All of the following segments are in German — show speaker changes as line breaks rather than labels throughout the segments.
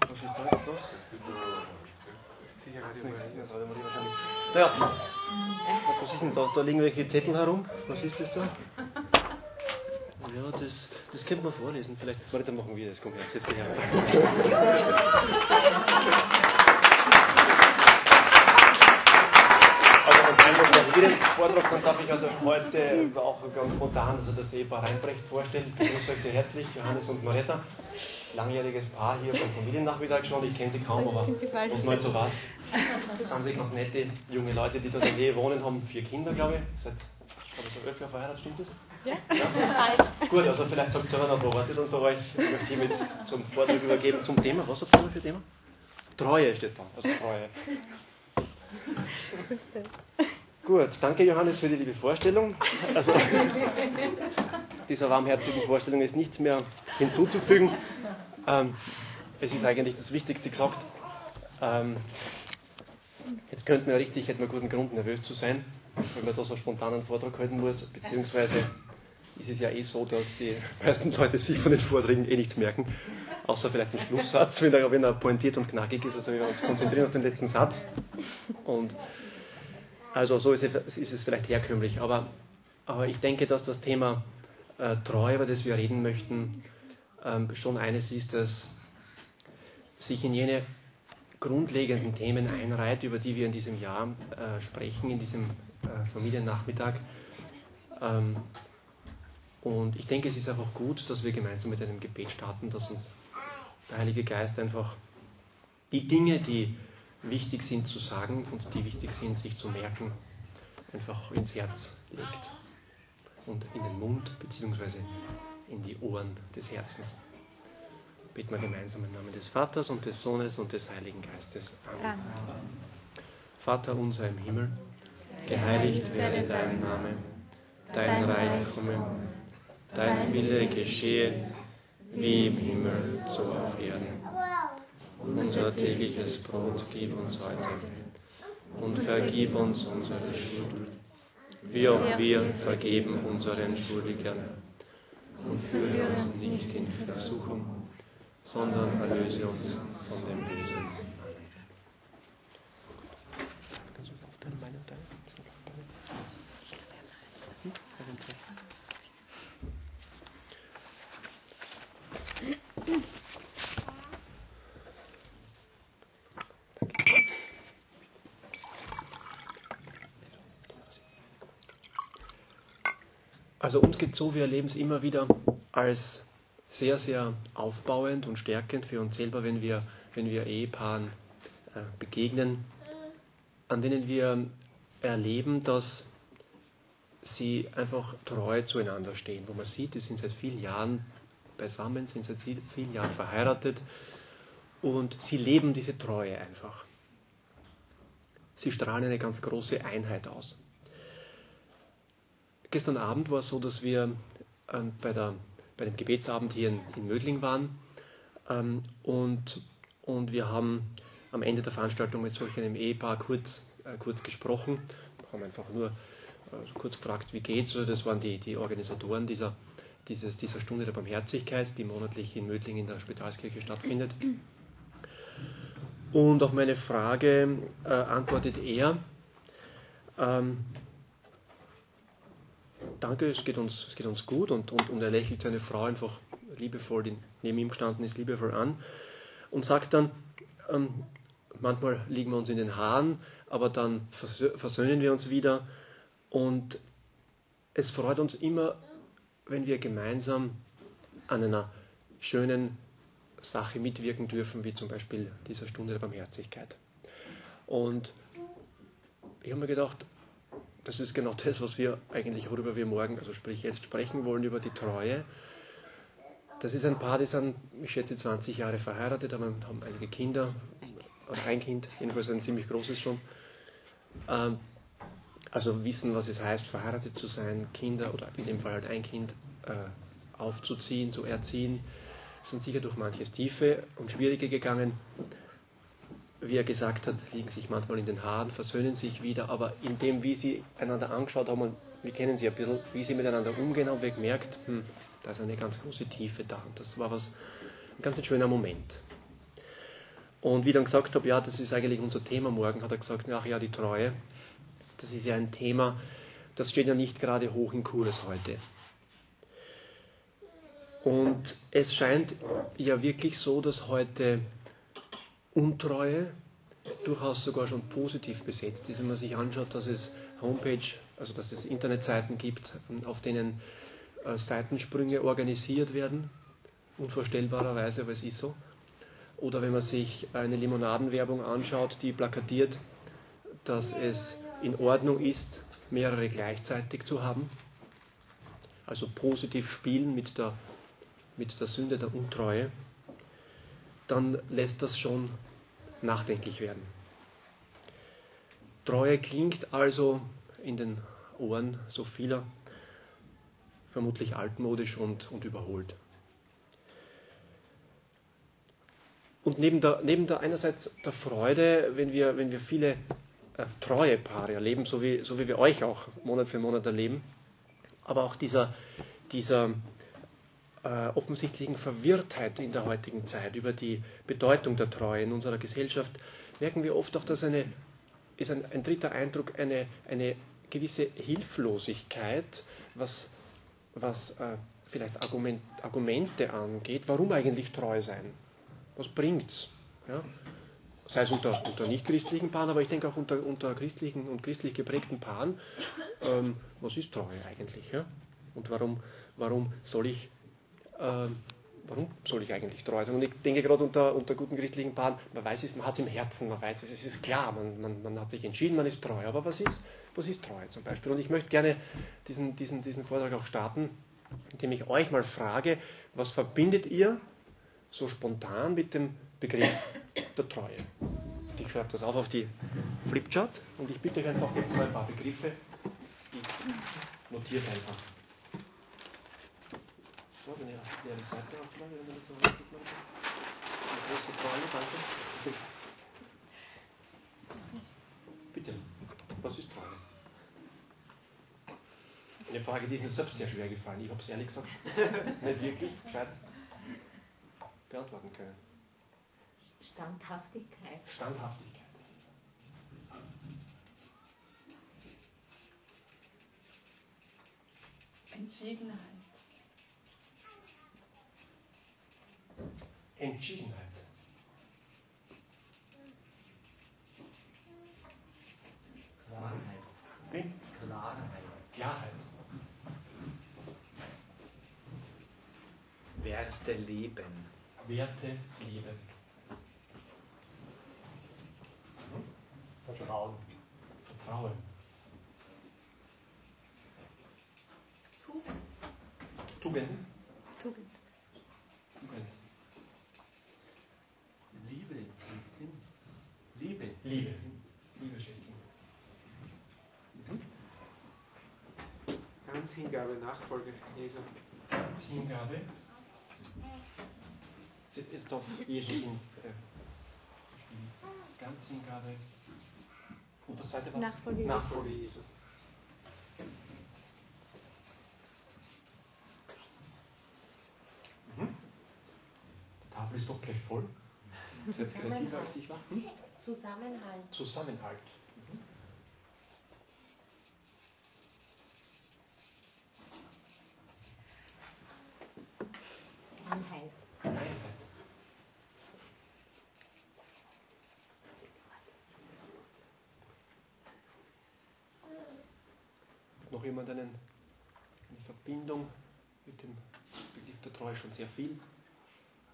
was ist da jetzt los? Naja, was ist denn da? Da liegen welche Zettel herum. Was ist das da? Ja, das, das könnte man vorlesen. Vielleicht, warte, dann machen wir das. Komm her, setz dich her. Jeden Vortrag, dann darf ich also heute auch ganz spontan also das Ehepaar Reinbrecht vorstellen. Ich begrüße euch sehr herzlich, Johannes und Maretta. Langjähriges Paar hier beim Familiennachmittag schon. Ich kenne sie kaum, aber was mal so was. Das sind sie ganz nette junge Leute, die dort in der Nähe wohnen, haben vier Kinder, glaube ich. Seit glaube ich, so elf Jahren verheiratet, stimmt das? Ja. ja. Gut, also vielleicht sagt ihr noch ein paar Worte dann so euch. Ich möchte hiermit zum Vortrag übergeben zum Thema. Was habt ihr für Thema? Treue steht da, also Treue. Gut, danke Johannes für die liebe Vorstellung. Also, dieser warmherzigen Vorstellung ist nichts mehr hinzuzufügen. Ähm, es ist eigentlich das Wichtigste gesagt. Ähm, jetzt könnte man richtig, hätte man guten Grund, nervös zu sein, wenn man da so spontan einen Vortrag halten muss, beziehungsweise ist es ja eh so, dass die meisten Leute sich von den Vorträgen eh nichts merken, außer vielleicht den Schlusssatz, wenn er, wenn er pointiert und knackig ist. Also wir uns konzentrieren auf den letzten Satz. Und also so ist es, ist es vielleicht herkömmlich, aber, aber ich denke, dass das Thema äh, Treue, über das wir reden möchten, ähm, schon eines ist, das sich in jene grundlegenden Themen einreiht, über die wir in diesem Jahr äh, sprechen, in diesem äh, Familiennachmittag. Ähm, und ich denke, es ist einfach gut, dass wir gemeinsam mit einem Gebet starten, dass uns der Heilige Geist einfach die Dinge, die wichtig sind zu sagen und die wichtig sind, sich zu merken, einfach ins Herz legt und in den Mund bzw. in die Ohren des Herzens. Beten wir gemeinsam im Namen des Vaters und des Sohnes und des Heiligen Geistes. Amen. Vater unser im Himmel, geheiligt werde dein Name, dein Reich komme, dein Wille geschehe, wie im Himmel, so auf Erden. Unser tägliches Brot gib uns heute und vergib uns unsere Schuld, wie auch wir vergeben unseren Schuldigern. Und führe uns nicht in Versuchung, sondern erlöse uns von dem Bösen. Also uns geht so, wir erleben es immer wieder als sehr, sehr aufbauend und stärkend für uns selber, wenn wir, wenn wir Ehepaaren äh, begegnen, an denen wir erleben, dass sie einfach treu zueinander stehen, wo man sieht, die sind seit vielen Jahren beisammen, sind seit vielen Jahren verheiratet und sie leben diese Treue einfach. Sie strahlen eine ganz große Einheit aus. Gestern Abend war es so, dass wir ähm, bei, der, bei dem Gebetsabend hier in, in Mödling waren ähm, und, und wir haben am Ende der Veranstaltung mit solch einem Ehepaar kurz, äh, kurz gesprochen, haben einfach nur äh, kurz gefragt, wie geht's. Also das waren die, die Organisatoren dieser, dieses, dieser Stunde der Barmherzigkeit, die monatlich in Mödling in der Spitalskirche stattfindet. Und auf meine Frage äh, antwortet er, ähm, danke, es geht uns, es geht uns gut und, und, und er lächelt seine Frau einfach liebevoll, die neben ihm gestanden ist, liebevoll an und sagt dann, ähm, manchmal liegen wir uns in den Haaren, aber dann versöhnen wir uns wieder und es freut uns immer, wenn wir gemeinsam an einer schönen Sache mitwirken dürfen, wie zum Beispiel dieser Stunde der Barmherzigkeit. Und ich habe mir gedacht, das ist genau das, was wir eigentlich, worüber wir morgen, also sprich jetzt sprechen wollen, über die Treue. Das ist ein Paar, die sind, ich schätze, 20 Jahre verheiratet, aber haben einige Kinder, oder ein Kind, jedenfalls ein ziemlich großes schon. Ähm, also wissen, was es heißt, verheiratet zu sein, Kinder oder in dem Fall halt ein Kind äh, aufzuziehen, zu erziehen, sind sicher durch manches Tiefe und Schwierige gegangen wie er gesagt hat, liegen sich manchmal in den Haaren, versöhnen sich wieder, aber in dem, wie sie einander angeschaut haben, und wir kennen sie ein bisschen, wie sie miteinander umgehen, haben wir gemerkt, hm, da ist eine ganz große Tiefe da. Und das war was, ein ganz schöner Moment. Und wie ich dann gesagt habe, ja, das ist eigentlich unser Thema morgen, hat er gesagt, ach ja, die Treue, das ist ja ein Thema, das steht ja nicht gerade hoch im Kurs heute. Und es scheint ja wirklich so, dass heute Untreue durchaus sogar schon positiv besetzt ist, wenn man sich anschaut, dass es Homepage, also dass es Internetseiten gibt, auf denen äh, Seitensprünge organisiert werden, unvorstellbarerweise, aber es ist so. Oder wenn man sich eine Limonadenwerbung anschaut, die plakatiert, dass es in Ordnung ist, mehrere gleichzeitig zu haben. Also positiv spielen mit der, mit der Sünde der Untreue. Dann lässt das schon nachdenklich werden. Treue klingt also in den Ohren so vieler vermutlich altmodisch und, und überholt. Und neben der, neben der einerseits der Freude, wenn wir, wenn wir viele äh, treue Paare erleben, so wie, so wie wir euch auch Monat für Monat erleben, aber auch dieser, dieser äh, offensichtlichen Verwirrtheit in der heutigen Zeit über die Bedeutung der Treue in unserer Gesellschaft, merken wir oft auch, dass eine, ist ein, ein dritter Eindruck eine, eine gewisse Hilflosigkeit, was, was äh, vielleicht Argument, Argumente angeht, warum eigentlich treu sein was bringt's? Ja? Sei es unter, unter nicht-christlichen Paaren, aber ich denke auch unter, unter christlichen und christlich geprägten Paaren. Ähm, was ist Treue eigentlich? Ja? Und warum, warum soll ich warum soll ich eigentlich treu sein? Und ich denke gerade unter, unter guten christlichen Paaren, man weiß es, man hat es im Herzen, man weiß es, es ist klar, man, man, man hat sich entschieden, man ist treu. Aber was ist, was ist Treue zum Beispiel? Und ich möchte gerne diesen, diesen, diesen Vortrag auch starten, indem ich euch mal frage, was verbindet ihr so spontan mit dem Begriff der Treue. ich schreibe das auf auf die Flipchart und ich bitte euch einfach jetzt mal ein paar Begriffe. Ich notiere es einfach. So, wenn ihr die Seite aufschlagen, wenn ihr das so richtig macht. Eine große Treue, danke. Bitte, was ist Treue? Eine Frage, die ist mir selbst sehr schwer gefallen. Ich habe es ehrlich gesagt nicht wirklich gescheit beantworten können.
Standhaftigkeit.
Standhaftigkeit.
Entschiedenheit.
Entschiedenheit.
Klarheit. Klarheit.
Klarheit.
Werte leben.
Werte leben.
Hm? Vertrauen.
Vertrauen.
Tugend. Tugend.
Tugend.
Liebe. Liebe.
Liebe. Schenken. Mhm.
Ganz Hingabe, Nachfolge Jesu.
Ganz Hingabe. Ist, ist auf Jesus hin. Äh, ganz Hingabe. Und das zweite war?
Nachfolge Jesu.
Nachfolge Jesu. Mhm. Die Tafel ist doch gleich voll. Jetzt kreativer als ich war. Hm?
Zusammenhalt.
Zusammenhalt. Mhm.
Einheit.
Einheit. Noch jemand einen, eine Verbindung mit dem Begriff der Treue schon sehr viel,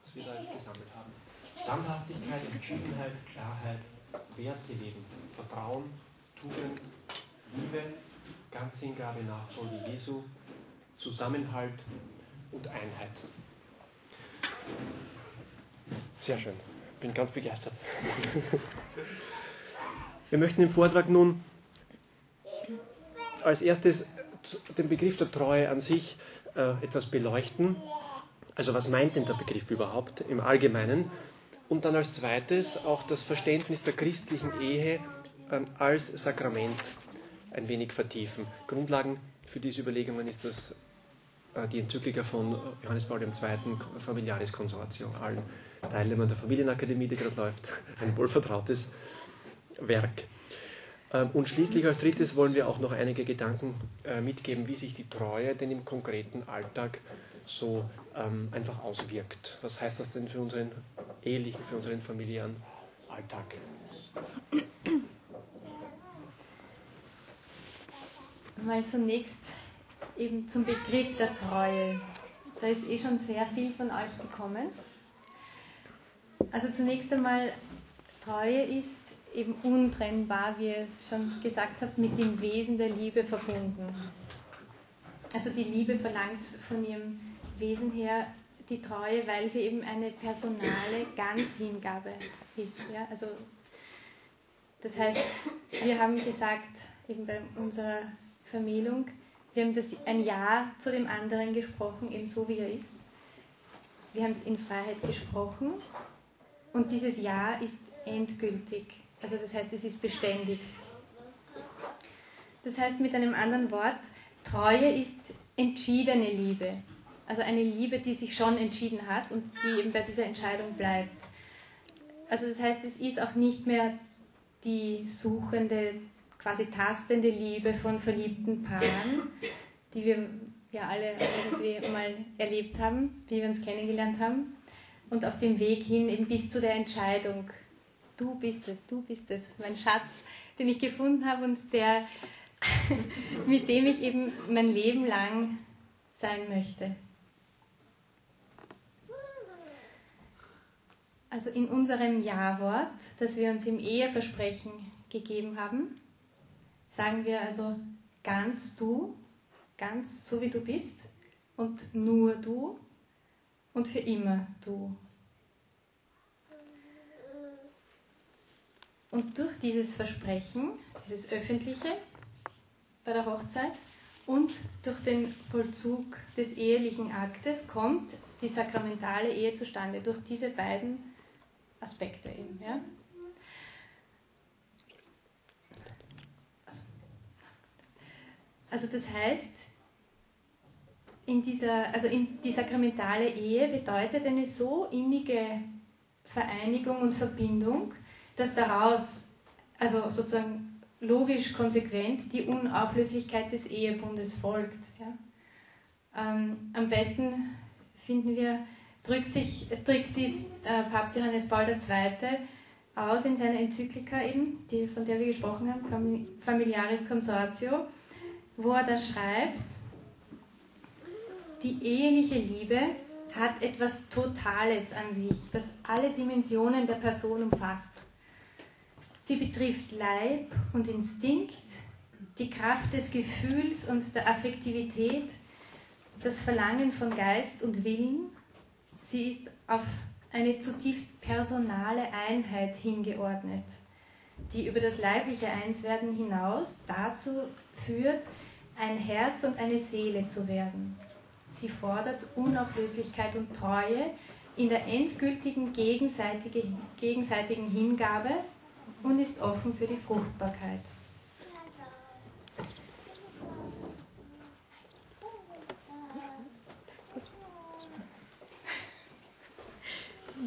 was wir da jetzt gesammelt haben? Standhaftigkeit, Entschiedenheit, Klarheit, Werte leben, Vertrauen, Tugend, Liebe, Ganzhingabe, Nachfolge Jesu, Zusammenhalt und Einheit. Sehr schön. Bin ganz begeistert. Wir möchten im Vortrag nun als erstes den Begriff der Treue an sich äh, etwas beleuchten. Also was meint denn der Begriff überhaupt im Allgemeinen? Und dann als zweites auch das Verständnis der christlichen Ehe äh, als Sakrament ein wenig vertiefen. Grundlagen für diese Überlegungen ist das äh, die Enzyklika von Johannes Paul II. Familiaris Consortio, allen Teilnehmern der Familienakademie, die gerade läuft, ein wohlvertrautes Werk. Ähm, und schließlich als drittes wollen wir auch noch einige Gedanken äh, mitgeben, wie sich die Treue denn im konkreten Alltag so ähm, einfach auswirkt. Was heißt das denn für unseren ehelichen, für unseren familiären Alltag?
Mal zunächst eben zum Begriff der Treue. Da ist eh schon sehr viel von euch gekommen. Also zunächst einmal, Treue ist eben untrennbar, wie ihr es schon gesagt habt, mit dem Wesen der Liebe verbunden. Also die Liebe verlangt von ihrem Wesen her die Treue, weil sie eben eine personale Ganzhingabe ist. Ja? Also das heißt, wir haben gesagt, eben bei unserer Vermählung, wir haben das ein Ja zu dem anderen gesprochen, eben so wie er ist. Wir haben es in Freiheit gesprochen und dieses Ja ist endgültig. Also das heißt, es ist beständig. Das heißt mit einem anderen Wort, Treue ist entschiedene Liebe. Also eine Liebe, die sich schon entschieden hat und die eben bei dieser Entscheidung bleibt. Also das heißt, es ist auch nicht mehr die suchende, quasi tastende Liebe von verliebten Paaren, die wir ja alle irgendwie mal erlebt haben, wie wir uns kennengelernt haben. Und auf dem Weg hin eben bis zu der Entscheidung, du bist es, du bist es, mein Schatz, den ich gefunden habe und der, mit dem ich eben mein Leben lang sein möchte. Also in unserem Ja-Wort, das wir uns im Eheversprechen gegeben haben, sagen wir also ganz du, ganz so wie du bist und nur du und für immer du. Und durch dieses Versprechen, dieses öffentliche bei der Hochzeit und durch den Vollzug des ehelichen Aktes kommt die sakramentale Ehe zustande, durch diese beiden Aspekte eben. Ja? Also das heißt, in dieser, also in die sakramentale Ehe bedeutet eine so innige Vereinigung und Verbindung, dass daraus, also sozusagen logisch konsequent, die Unauflöslichkeit des Ehebundes folgt. Ja? Ähm, am besten finden wir drückt, sich, drückt dies äh, Papst Johannes Paul II. aus in seiner Enzyklika eben, die, von der wir gesprochen haben, Familiaris Consortio, wo er da schreibt, die eheliche Liebe hat etwas Totales an sich, das alle Dimensionen der Person umfasst. Sie betrifft Leib und Instinkt, die Kraft des Gefühls und der Affektivität, das Verlangen von Geist und Willen, Sie ist auf eine zutiefst personale Einheit hingeordnet, die über das leibliche Einswerden hinaus dazu führt, ein Herz und eine Seele zu werden. Sie fordert Unauflöslichkeit und Treue in der endgültigen gegenseitigen Hingabe und ist offen für die Fruchtbarkeit.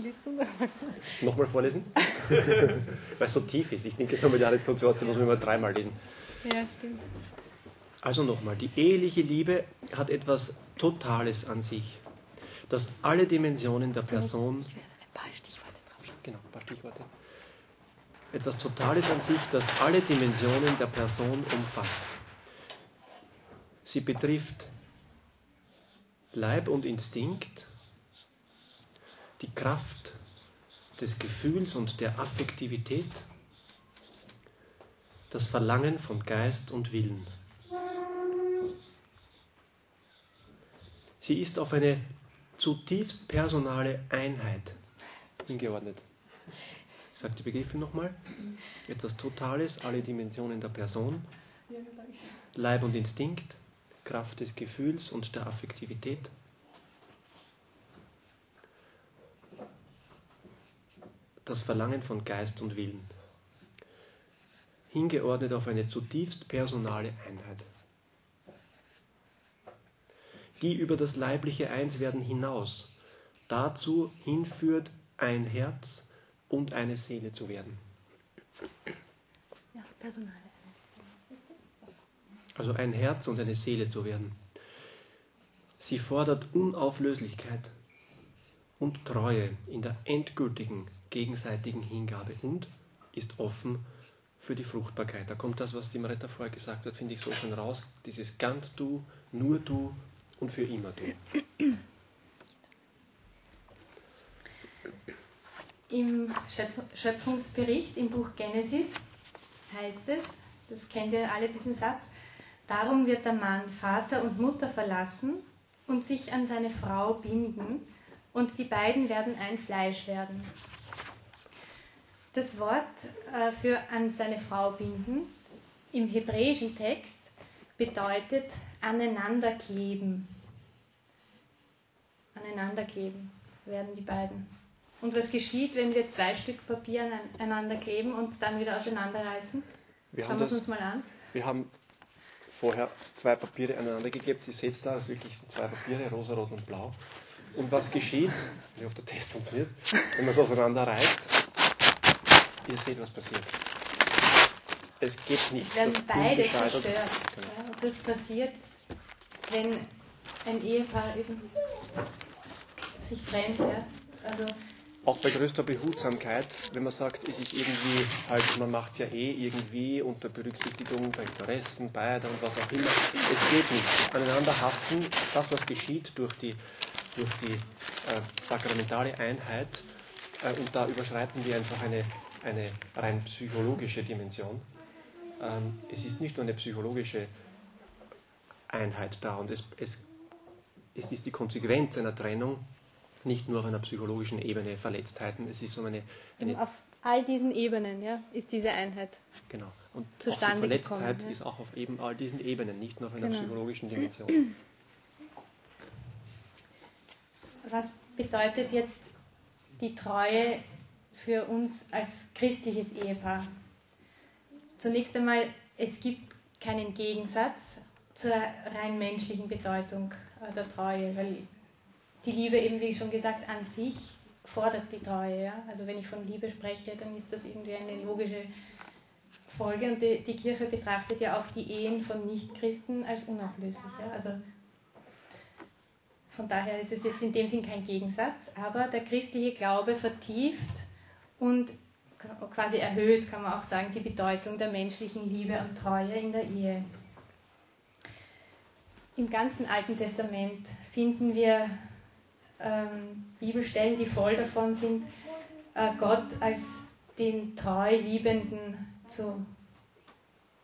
Nochmal vorlesen? Weil es so tief ist. Ich denke, familiares Konsortium muss man immer dreimal lesen.
Ja, stimmt.
Also nochmal, die eheliche Liebe hat etwas Totales an sich, das alle Dimensionen der Person.
Ich werde ein paar Stichworte drauf.
Genau, ein paar Stichworte. Etwas Totales an sich, das alle Dimensionen der Person umfasst. Sie betrifft Leib und Instinkt, die Kraft des Gefühls und der Affektivität, das Verlangen von Geist und Willen. Sie ist auf eine zutiefst personale Einheit hingeordnet. Ich sage die Begriffe nochmal. Etwas Totales, alle Dimensionen der Person, Leib und Instinkt, Kraft des Gefühls und der Affektivität, das Verlangen von Geist und Willen, hingeordnet auf eine zutiefst personale Einheit. die über das leibliche Einswerden hinaus dazu hinführt, ein Herz und eine Seele zu werden.
Ja, Personal.
Also ein Herz und eine Seele zu werden. Sie fordert Unauflöslichkeit und Treue in der endgültigen gegenseitigen Hingabe und ist offen für die Fruchtbarkeit. Da kommt das, was die Maretta vorher gesagt hat, finde ich so schön raus. Dieses ganz du, nur du und für immer du.
Im Schöpfungsbericht im Buch Genesis heißt es, das kennt ihr alle diesen Satz, darum wird der Mann Vater und Mutter verlassen und sich an seine Frau binden und die beiden werden ein Fleisch werden. Das Wort äh, für an seine Frau binden im hebräischen Text bedeutet aneinanderkleben. Aneinanderkleben werden die beiden. Und was geschieht, wenn wir zwei Stück Papier aneinander kleben und dann wieder auseinanderreißen?
Wir
Schauen
haben,
wir es
das,
uns mal an.
wir haben vorher zwei Papiere aneinander geklebt. Ihr seht da, das wirklich sind zwei Papiere, rosa, rot und blau. Und was geschieht, wie oft der Test funktioniert, wenn man es auseinanderreißt, ihr seht, was passiert. Es geht nicht.
Es werden beide zerstört.
Genau.
Ja, das passiert, wenn ein Ehepaar eben sich trennt. Ja. Also
Auch bei größter Behutsamkeit, wenn man sagt, es ist irgendwie, halt, man macht es ja eh irgendwie unter Berücksichtigung der Interessen beider und was auch immer. Es geht nicht. Aneinander haften, das, was geschieht durch die, durch die äh, sakramentale Einheit, äh, und da überschreiten wir einfach eine, eine rein psychologische Dimension. Ähm, es ist nicht nur eine psychologische Einheit da und es, es, es ist die Konsequenz einer Trennung nicht nur auf einer psychologischen Ebene Verletztheiten, es ist so eine, eine
auf all diesen Ebenen ja, ist diese Einheit.
genau. Und auch die
zustande
Verletztheit
gekommen, ja.
ist auch auf eben all diesen Ebenen, nicht nur auf einer
Genau.
psychologischen Dimension.
Was bedeutet jetzt die Treue für uns als christliches Ehepaar? Zunächst einmal, es gibt keinen Gegensatz zur rein menschlichen Bedeutung äh, der Treue, weil die Liebe eben, wie schon gesagt, an sich fordert die Treue. Ja? Also wenn ich von Liebe spreche, dann ist das irgendwie eine logische Folge und die, die Kirche betrachtet ja auch die Ehen von Nichtchristen als unauflöslich. Ja? Also von daher ist es jetzt in dem Sinn kein Gegensatz, aber der christliche Glaube vertieft und quasi erhöht, kann man auch sagen, die Bedeutung der menschlichen Liebe und Treue in der Ehe. Im ganzen Alten Testament finden wir ähm, Bibelstellen, die voll davon sind, äh, Gott als den treu Liebenden zu,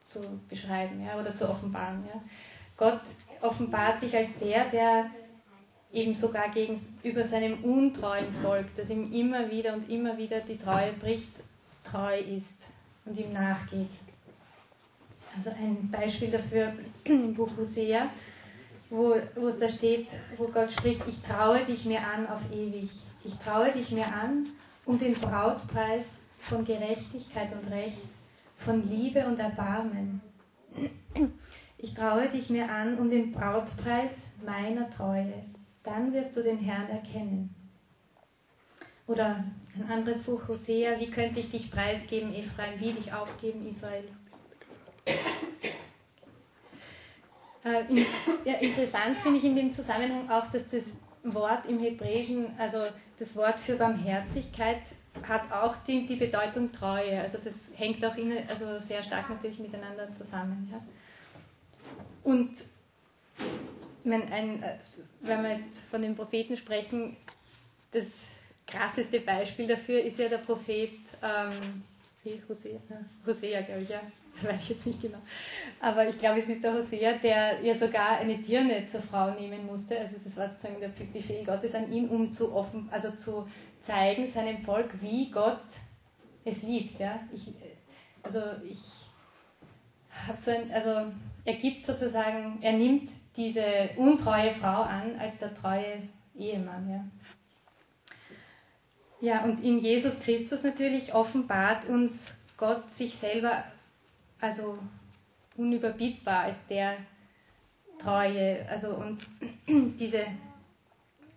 zu beschreiben ja, oder zu offenbaren. Ja. Gott offenbart sich als der, der eben sogar gegenüber seinem untreuen Volk, das ihm immer wieder und immer wieder die Treue bricht, treu ist und ihm nachgeht. Also ein Beispiel dafür im Buch Hosea, wo, wo es da steht, wo Gott spricht, ich traue dich mir an auf ewig. Ich traue dich mir an um den Brautpreis von Gerechtigkeit und Recht, von Liebe und Erbarmen. Ich traue dich mir an um den Brautpreis meiner Treue. Dann wirst du den Herrn erkennen. Oder ein anderes Buch, Hosea, wie könnte ich dich preisgeben, Ephraim, wie dich aufgeben, Israel. Äh, ja, interessant finde ich in dem Zusammenhang auch, dass das Wort im Hebräischen, also das Wort für Barmherzigkeit, hat auch die, die Bedeutung Treue. Also das hängt auch in, also sehr stark natürlich miteinander zusammen. Ja. Und wenn, ein, äh, wenn wir jetzt von den Propheten sprechen, das krasseste Beispiel dafür ist ja der Prophet ähm, Hosea, ne? Hosea glaube ich, ja, das weiß ich jetzt nicht genau. Aber ich glaube, es ist der Hosea, der ja sogar eine Dirne zur Frau nehmen musste. Also das war sozusagen der Befehl Gottes an ihn, um zu offen, also zu zeigen seinem Volk, wie Gott es liebt. Ja? Ich, also ich so ein, also er gibt sozusagen, er nimmt diese untreue Frau an als der treue Ehemann. Ja. Ja, und in Jesus Christus natürlich offenbart uns Gott sich selber also unüberbietbar als der, Treue, also und diese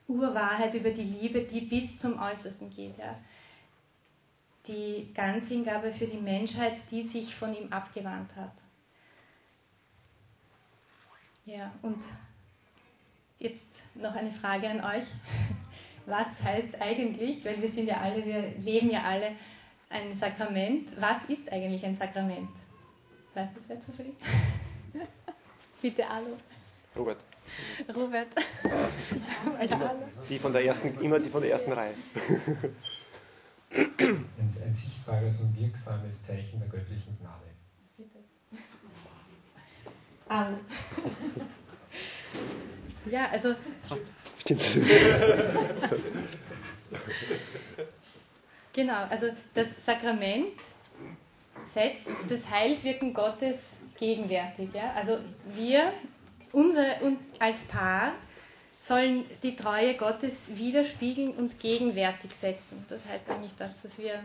Urwahrheit über die Liebe, die bis zum Äußersten geht. Ja. Die Ganzhingabe für die Menschheit, die sich von ihm abgewandt hat. Ja, und jetzt noch eine Frage an euch. Was heißt eigentlich, weil wir sind ja alle, wir leben ja alle ein Sakrament, was ist eigentlich ein Sakrament? Weiß das wer zufällig? Bitte, hallo.
Robert.
Robert.
Immer die von der ersten, immer die von der ersten Reihe.
Ein, ein sichtbares und wirksames Zeichen der göttlichen Gnade.
Bitte. Hallo. Ja, also.
Fast. Stimmt.
Genau, also das Sakrament setzt das Heilswirken Gottes gegenwärtig. Ja? Also wir, unsere, und als Paar, sollen die Treue Gottes widerspiegeln und gegenwärtig setzen. Das heißt eigentlich das, dass wir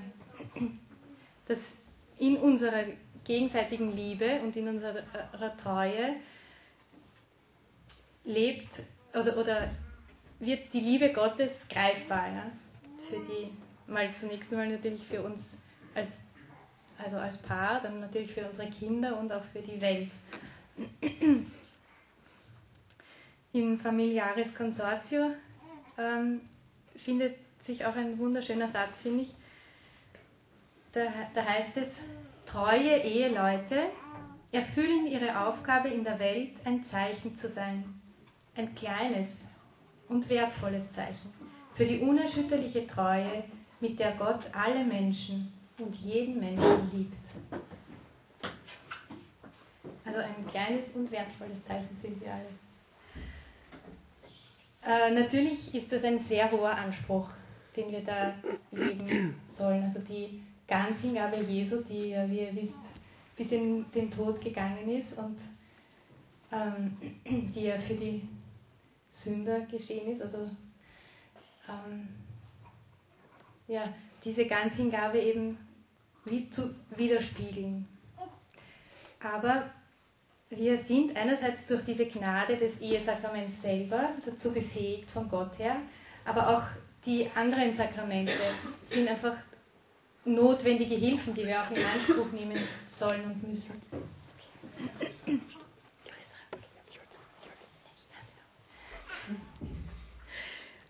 dass in unserer gegenseitigen Liebe und in unserer Treue lebt oder, oder wird die Liebe Gottes greifbar ja? für die mal zunächst einmal natürlich für uns als, also als Paar, dann natürlich für unsere Kinder und auch für die Welt. Im Familiares Consortio ähm, findet sich auch ein wunderschöner Satz, finde ich. Da, da heißt es, treue Eheleute erfüllen ihre Aufgabe in der Welt, ein Zeichen zu sein. Ein kleines und wertvolles Zeichen für die unerschütterliche Treue, mit der Gott alle Menschen und jeden Menschen liebt. Also ein kleines und wertvolles Zeichen sind wir alle. Äh, natürlich ist das ein sehr hoher Anspruch, den wir da leben sollen. Also die Ganzhingabe Jesu, die ja, wie ihr wisst, bis in den Tod gegangen ist und ähm, die ja für die Sünder geschehen ist. Also ähm, ja, diese Ganzhingabe eben wie zu widerspiegeln. Aber wir sind einerseits durch diese Gnade des Ehesakraments selber dazu befähigt von Gott her, aber auch die anderen Sakramente sind einfach notwendige Hilfen, die wir auch in Anspruch nehmen sollen und müssen.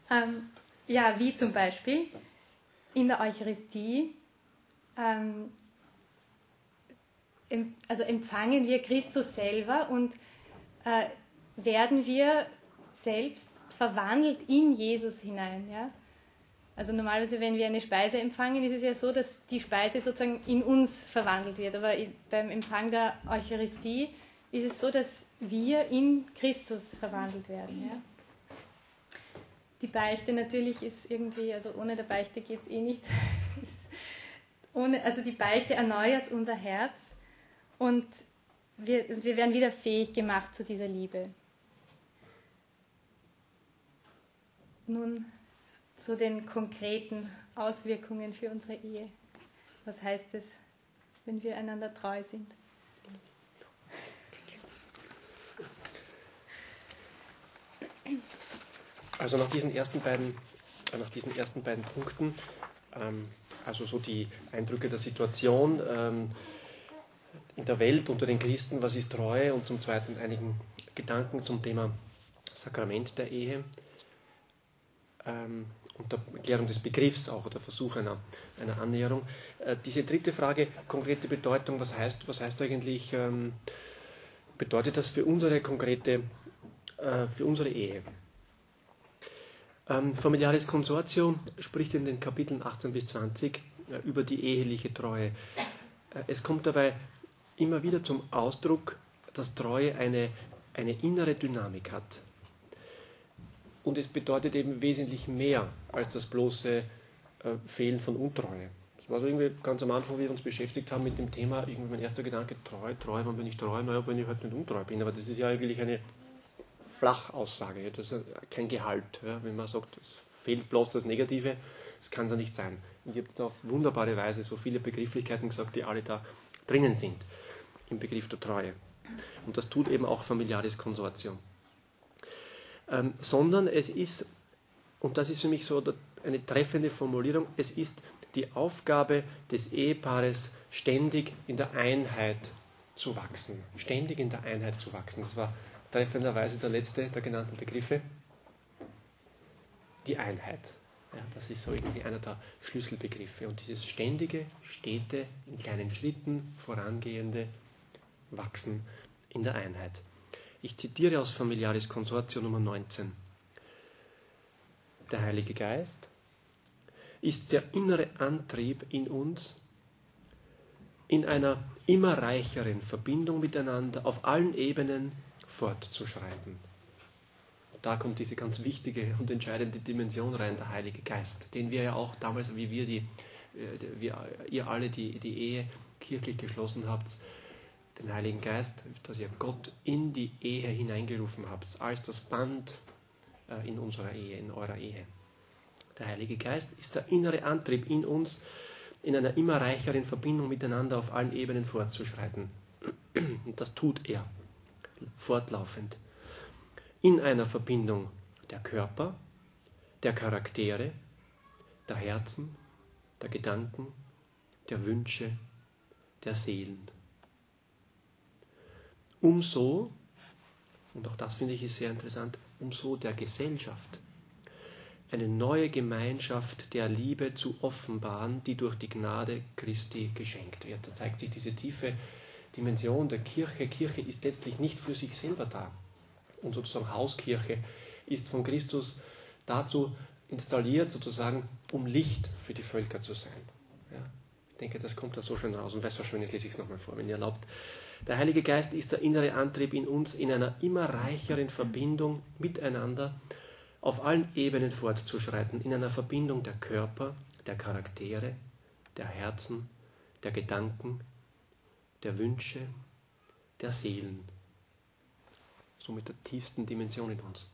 Ähm, ja, wie zum Beispiel in der Eucharistie ähm, also empfangen wir Christus selber und äh, werden wir selbst verwandelt in Jesus hinein. Ja? Also normalerweise, wenn wir eine Speise empfangen, ist es ja so, dass die Speise sozusagen in uns verwandelt wird. Aber beim Empfang der Eucharistie ist es so, dass wir in Christus verwandelt werden. Ja? Die Beichte natürlich ist irgendwie, also ohne der Beichte geht es eh nicht. ohne, also die Beichte erneuert unser Herz und wir, und wir werden wieder fähig gemacht zu dieser Liebe. Nun zu den konkreten Auswirkungen für unsere Ehe. Was heißt es, wenn wir einander treu sind?
Also nach diesen ersten beiden, äh, nach diesen ersten beiden Punkten, ähm, also so die Eindrücke der Situation ähm, in der Welt unter den Christen, was ist Treue und zum Zweiten einigen Gedanken zum Thema Sakrament der Ehe ähm, und der Erklärung des Begriffs auch oder Versuch einer, einer Annäherung. Äh, diese dritte Frage, konkrete Bedeutung, was heißt, was heißt eigentlich, ähm, bedeutet das für unsere konkrete, äh, für unsere Ehe? Ähm, Familiares Consortio spricht in den Kapiteln 18 bis 20 äh, über die eheliche Treue. Äh, es kommt dabei immer wieder zum Ausdruck, dass Treue eine, eine innere Dynamik hat. Und es bedeutet eben wesentlich mehr als das bloße äh, Fehlen von Untreue. Das war so irgendwie ganz am Anfang, wie wir uns beschäftigt haben mit dem Thema, irgendwie mein erster Gedanke, treu, treu, wann bin ich treu? Naja, wenn ich halt nicht untreu bin. Aber das ist ja eigentlich eine Flachaussage. Das ist kein Gehalt. Wenn man sagt, es fehlt bloß das Negative, das kann es ja nicht sein. Und ihr habt auf wunderbare Weise so viele Begrifflichkeiten gesagt, die alle da drinnen sind im Begriff der Treue. Und das tut eben auch Familiaris Consortium. Ähm, sondern es ist, und das ist für mich so eine treffende Formulierung, es ist die Aufgabe des Ehepaares, ständig in der Einheit zu wachsen. Ständig in der Einheit zu wachsen. Das war treffenderweise der letzte der genannten Begriffe. Die Einheit. Ja, das ist so irgendwie einer der Schlüsselbegriffe. Und dieses ständige, stete, in kleinen Schritten vorangehende Wachsen in der Einheit. Ich zitiere aus Familiaris Consortio Nummer 19. Der Heilige Geist ist der innere Antrieb in uns, in einer immer reicheren Verbindung miteinander auf allen Ebenen fortzuschreiten. Da kommt diese ganz wichtige und entscheidende Dimension rein, der Heilige Geist, den wir ja auch damals, wie wir die, äh, wir, ihr alle die, die Ehe kirchlich geschlossen habt, den Heiligen Geist, dass ihr Gott in die Ehe hineingerufen habt, als das Band äh, in unserer Ehe, in eurer Ehe. Der Heilige Geist ist der innere Antrieb in uns, in einer immer reicheren Verbindung miteinander auf allen Ebenen fortzuschreiten. Und das tut er fortlaufend. In einer Verbindung der Körper, der Charaktere, der Herzen, der Gedanken, der Wünsche, der Seelen. Umso, und auch das finde ich sehr interessant, umso der Gesellschaft eine neue Gemeinschaft der Liebe zu offenbaren, die durch die Gnade Christi geschenkt wird. Da zeigt sich diese tiefe Dimension der Kirche. Kirche ist letztlich nicht für sich selber da. Und sozusagen Hauskirche ist von Christus dazu installiert, sozusagen, um Licht für die Völker zu sein. Ja, ich denke, das kommt da so schön raus. Und weil es so schön ist, lese ich es nochmal vor, wenn ihr erlaubt. Der Heilige Geist ist der innere Antrieb in uns, in einer immer reicheren Verbindung miteinander auf allen Ebenen fortzuschreiten, in einer Verbindung der Körper, der Charaktere, der Herzen, der Gedanken, der Wünsche, der Seelen, somit der tiefsten Dimension in uns,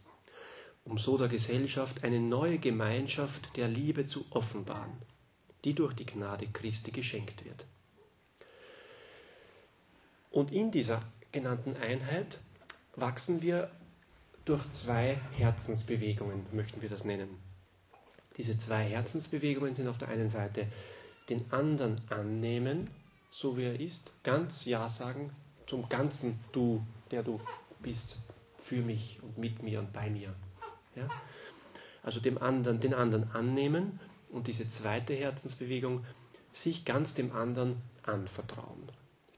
um so der Gesellschaft eine neue Gemeinschaft der Liebe zu offenbaren, die durch die Gnade Christi geschenkt wird. Und in dieser genannten Einheit wachsen wir durch zwei Herzensbewegungen, möchten wir das nennen. Diese zwei Herzensbewegungen sind auf der einen Seite den anderen annehmen, so wie er ist, ganz Ja sagen zum ganzen Du, der du bist, für mich und mit mir und bei mir. Ja? Also dem anderen, den anderen annehmen und diese zweite Herzensbewegung, sich ganz dem anderen anvertrauen.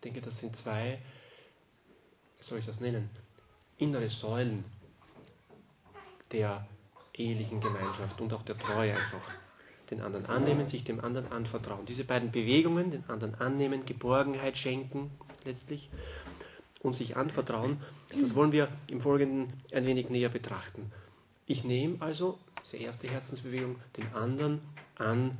Ich denke, das sind zwei, wie soll ich das nennen, innere Säulen der ehelichen Gemeinschaft und auch der Treue einfach. Den anderen annehmen, sich dem anderen anvertrauen. Diese beiden Bewegungen, den anderen annehmen, Geborgenheit schenken letztlich und sich anvertrauen, das wollen wir im Folgenden ein wenig näher betrachten. Ich nehme also, diese erste Herzensbewegung, den anderen an,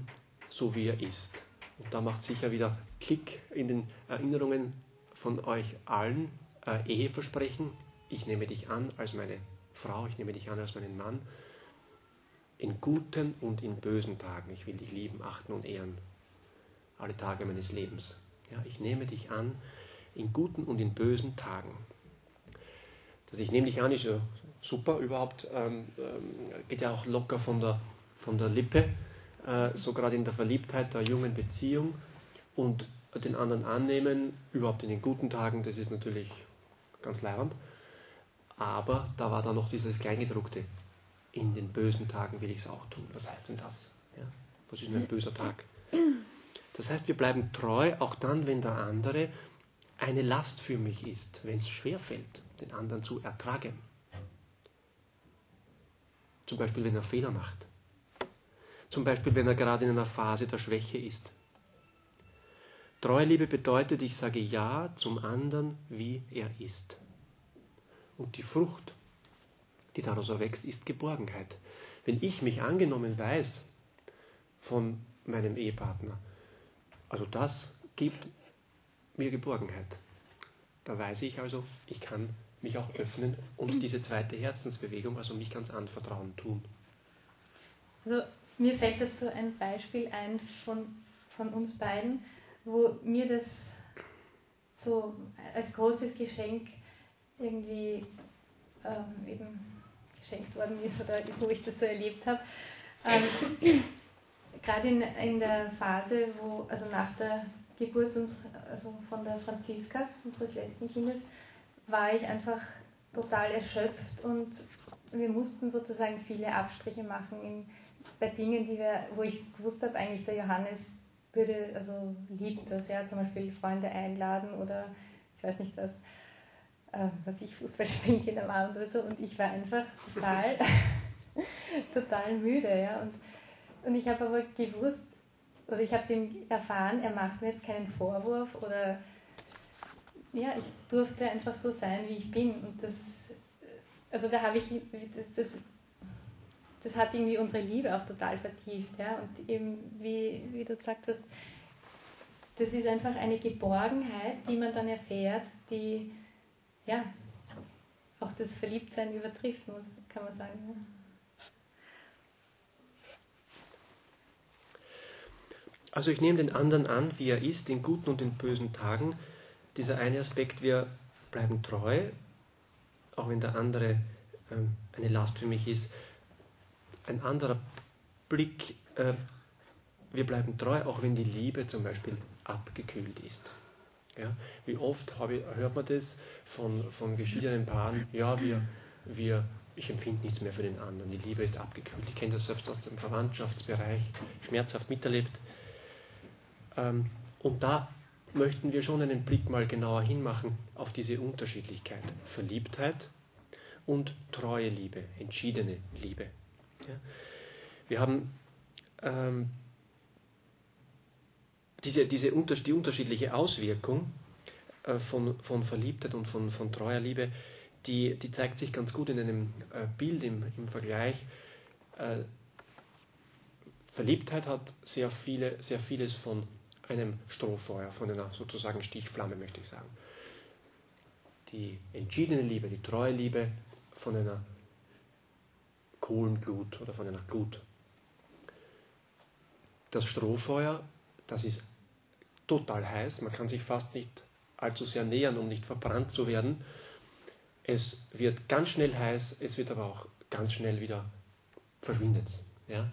so wie er ist. Und da macht sicher wieder Klick in den Erinnerungen von euch allen. Äh, Eheversprechen, ich nehme dich an als meine Frau, ich nehme dich an als meinen Mann, in guten und in bösen Tagen. Ich will dich lieben, achten und ehren. Alle Tage meines Lebens. Ja, ich nehme dich an in guten und in bösen Tagen. Dass ich nehme dich an, ist ja super überhaupt. Ähm, ähm, geht ja auch locker von der, von der Lippe, äh, so gerade in der Verliebtheit der jungen Beziehung. Und den anderen annehmen, überhaupt in den guten Tagen, das ist natürlich ganz leibend. Aber da war dann noch dieses Kleingedruckte. In den bösen Tagen will ich es auch tun. Was heißt denn das? Ja? Was ist denn ein böser Tag? Das heißt, wir bleiben treu, auch dann, wenn der andere eine Last für mich ist, wenn es schwerfällt, den anderen zu ertragen. Zum Beispiel, wenn er Fehler macht. Zum Beispiel, wenn er gerade in einer Phase der Schwäche ist. Treue Liebe bedeutet, ich sage Ja zum anderen, wie er ist. Und die Frucht, die daraus erwächst, ist Geborgenheit. Wenn ich mich angenommen weiß von meinem Ehepartner, also das gibt mir Geborgenheit. Da weiß ich also, ich kann mich auch öffnen und diese zweite Herzensbewegung, also mich ganz anvertrauen, tun.
Also mir fällt dazu ein Beispiel ein von, von uns beiden, wo mir das so als großes Geschenk irgendwie ähm, eben geschenkt worden ist oder wo ich das so erlebt habe. Ähm, Gerade in, in der Phase, wo, also nach der Geburt uns, also von der Franziska, unseres letzten Kindes, war ich einfach total erschöpft und wir mussten sozusagen viele Abstriche machen in, bei Dingen, die wir, wo ich gewusst habe, eigentlich der Johannes würde, also liebt das, ja, zum Beispiel Freunde einladen oder ich weiß nicht was, äh, was ich Fußball spielen in der Abend oder so. Und ich war einfach total, total müde, ja, und, und ich habe aber gewusst, oder ich habe es ihm erfahren, er macht mir jetzt keinen Vorwurf oder ja, ich durfte einfach so sein, wie ich bin. Und das, also da habe ich, das, das das hat irgendwie unsere Liebe auch total vertieft. Ja? Und eben, wie, wie du gesagt hast, das ist einfach eine Geborgenheit, die man dann erfährt, die ja auch das Verliebtsein übertrifft, kann man sagen. Ja?
Also ich nehme den anderen an, wie er ist, in guten und in bösen Tagen. Dieser eine Aspekt, wir bleiben treu, auch wenn der andere ähm, eine Last für mich ist ein anderer Blick, äh, wir bleiben treu, auch wenn die Liebe zum Beispiel abgekühlt ist. Ja, wie oft ich, hört man das von, von geschiedenen Paaren, ja, wir, wir, ich empfinde nichts mehr für den anderen, die Liebe ist abgekühlt. Ich kenne das selbst aus dem Verwandtschaftsbereich, schmerzhaft miterlebt. Ähm, und da möchten wir schon einen Blick mal genauer hinmachen auf diese Unterschiedlichkeit. Verliebtheit und treue Liebe, entschiedene Liebe. Ja. Wir haben ähm, diese, diese die unterschiedliche Auswirkung äh, von, von Verliebtheit und von, von treuer Liebe, die, die zeigt sich ganz gut in einem äh, Bild im, im Vergleich. Äh, Verliebtheit hat sehr, viele, sehr vieles von einem Strohfeuer, von einer sozusagen Stichflamme, möchte ich sagen. Die entschiedene Liebe, die treue Liebe von einer Kohlenglut oder von einer Glut. Das Strohfeuer, das ist total heiß, man kann sich fast nicht allzu sehr nähern, um nicht verbrannt zu werden. Es wird ganz schnell heiß, es wird aber auch ganz schnell wieder verschwindet. Ja?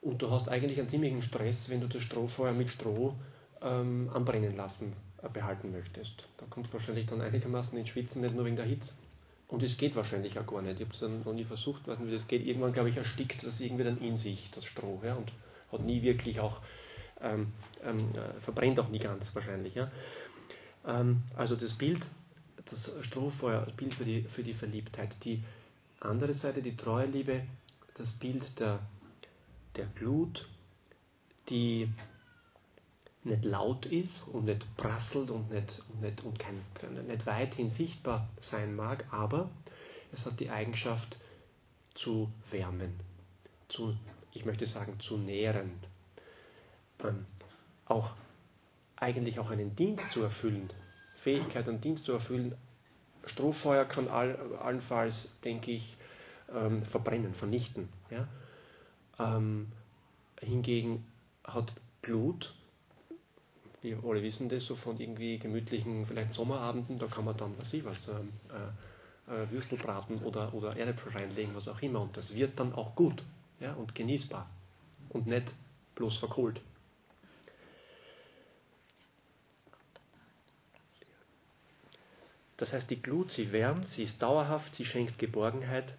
Und du hast eigentlich einen ziemlichen Stress, wenn du das Strohfeuer mit Stroh ähm, anbrennen lassen äh, behalten möchtest. Da kommst du wahrscheinlich dann einigermaßen ins Schwitzen, nicht nur wegen der Hitze. Und es geht wahrscheinlich auch gar nicht. Ich habe es dann noch nie versucht, weiß nicht, wie das geht. Irgendwann, glaube ich, erstickt das irgendwie dann in sich, das Stroh, ja, und hat nie wirklich auch, ähm, ähm, äh, verbrennt auch nie ganz wahrscheinlich. Ja. Ähm, also das Bild, das Strohfeuer, das Bild für die, für die Verliebtheit. Die andere Seite, die treue Liebe, das Bild der, der Glut, die nicht laut ist und nicht prasselt und nicht, und nicht, und kein, nicht weithin sichtbar sein mag, aber es hat die Eigenschaft zu wärmen, zu, ich möchte sagen, zu nähren, ähm, auch eigentlich auch einen Dienst zu erfüllen, Fähigkeit und Dienst zu erfüllen. Strohfeuer kann all, allenfalls, denke ich, ähm, verbrennen, vernichten. Ja? Ähm, hingegen hat Glut wir alle wissen das, so von irgendwie gemütlichen, vielleicht Sommerabenden, da kann man dann, was ich was, ähm, äh, äh, Würstel braten oder, oder Erdäpfel reinlegen, was auch immer. Und das wird dann auch gut ja, und genießbar und nicht bloß verkohlt. Das heißt, die Glut, sie wärmt, sie ist dauerhaft, sie schenkt Geborgenheit.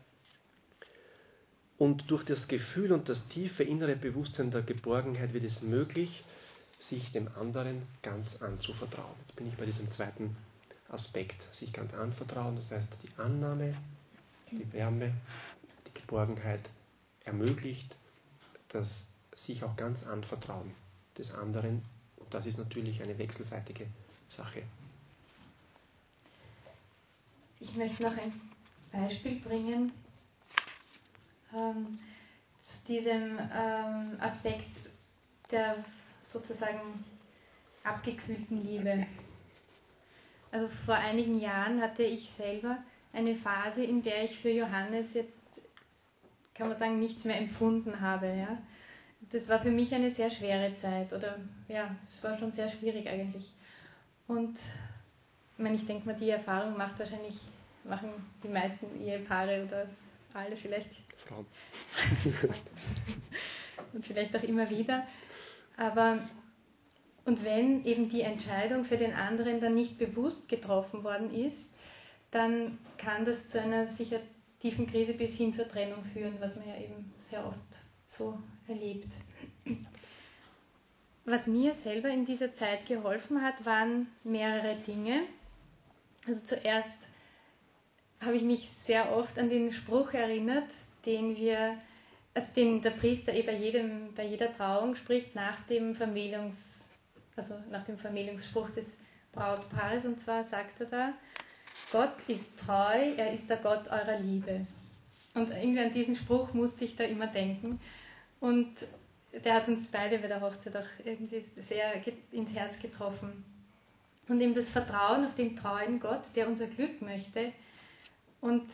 Und durch das Gefühl und das tiefe innere Bewusstsein der Geborgenheit wird es möglich, sich dem anderen ganz anzuvertrauen. Jetzt bin ich bei diesem zweiten Aspekt, sich ganz anvertrauen, das heißt die Annahme, die Wärme, die Geborgenheit ermöglicht das sich auch ganz anvertrauen des anderen und das ist natürlich eine wechselseitige Sache.
Ich möchte noch ein Beispiel bringen ähm, zu diesem ähm, Aspekt der sozusagen abgekühlten Liebe. Also vor einigen Jahren hatte ich selber eine Phase, in der ich für Johannes jetzt, kann man sagen, nichts mehr empfunden habe. Ja? Das war für mich eine sehr schwere Zeit oder ja, es war schon sehr schwierig eigentlich. Und ich meine, ich denke mal, die Erfahrung macht wahrscheinlich, machen die meisten Ehepaare oder alle vielleicht.
Frauen.
und vielleicht auch immer wieder. Aber und wenn eben die Entscheidung für den anderen dann nicht bewusst getroffen worden ist, dann kann das zu einer sicher tiefen Krise bis hin zur Trennung führen, was man ja eben sehr oft so erlebt. Was mir selber in dieser Zeit geholfen hat, waren mehrere Dinge. Also zuerst habe ich mich sehr oft an den Spruch erinnert, den wir, also den der Priester eh bei, jedem, bei jeder Trauung spricht nach dem Vermählungs also nach dem Vermählungsspruch des Brautpaares. Und zwar sagt er da, Gott ist treu, er ist der Gott eurer Liebe. Und irgendwie an diesen Spruch musste ich da immer denken. Und der hat uns beide bei der Hochzeit auch irgendwie sehr ins Herz getroffen. Und eben das Vertrauen auf den treuen Gott, der unser Glück möchte. Und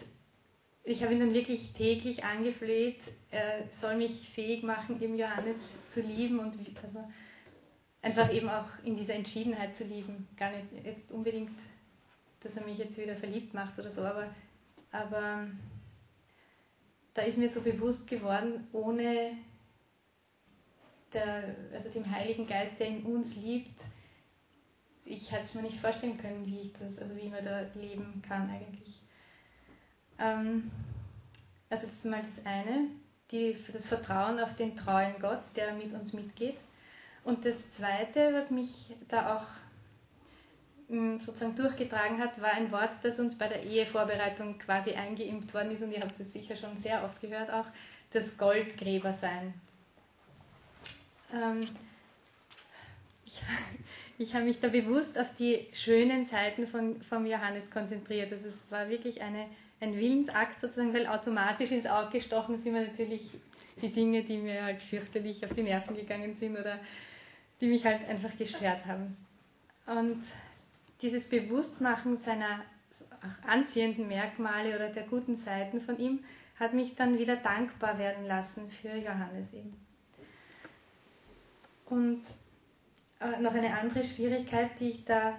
ich habe ihn dann wirklich täglich angefleht, er soll mich fähig machen, eben Johannes zu lieben und also einfach eben auch in dieser Entschiedenheit zu lieben. Gar nicht jetzt unbedingt, dass er mich jetzt wieder verliebt macht oder so, aber, aber da ist mir so bewusst geworden, ohne der, also dem Heiligen Geist, der in uns liebt, ich hätte es mir nicht vorstellen können, wie ich das, also wie man da leben kann eigentlich. Ähm, also das ist mal das eine, die, das Vertrauen auf den treuen Gott, der mit uns mitgeht. Und das Zweite, was mich da auch hm, sozusagen durchgetragen hat, war ein Wort, das uns bei der Ehevorbereitung quasi eingeimpft worden ist und ihr habt es sicher schon sehr oft gehört auch, das Goldgräber sein. Ähm, ich, ich habe mich da bewusst auf die schönen Seiten von, vom Johannes konzentriert. Also es war wirklich eine, ein Willensakt sozusagen, weil automatisch ins Auge gestochen sind mir natürlich die Dinge, die mir halt fürchterlich auf die Nerven gegangen sind oder die mich halt einfach gestört haben. Und dieses Bewusstmachen seiner anziehenden Merkmale oder der guten Seiten von ihm hat mich dann wieder dankbar werden lassen für Johannes eben. Und äh, noch eine andere Schwierigkeit, die ich da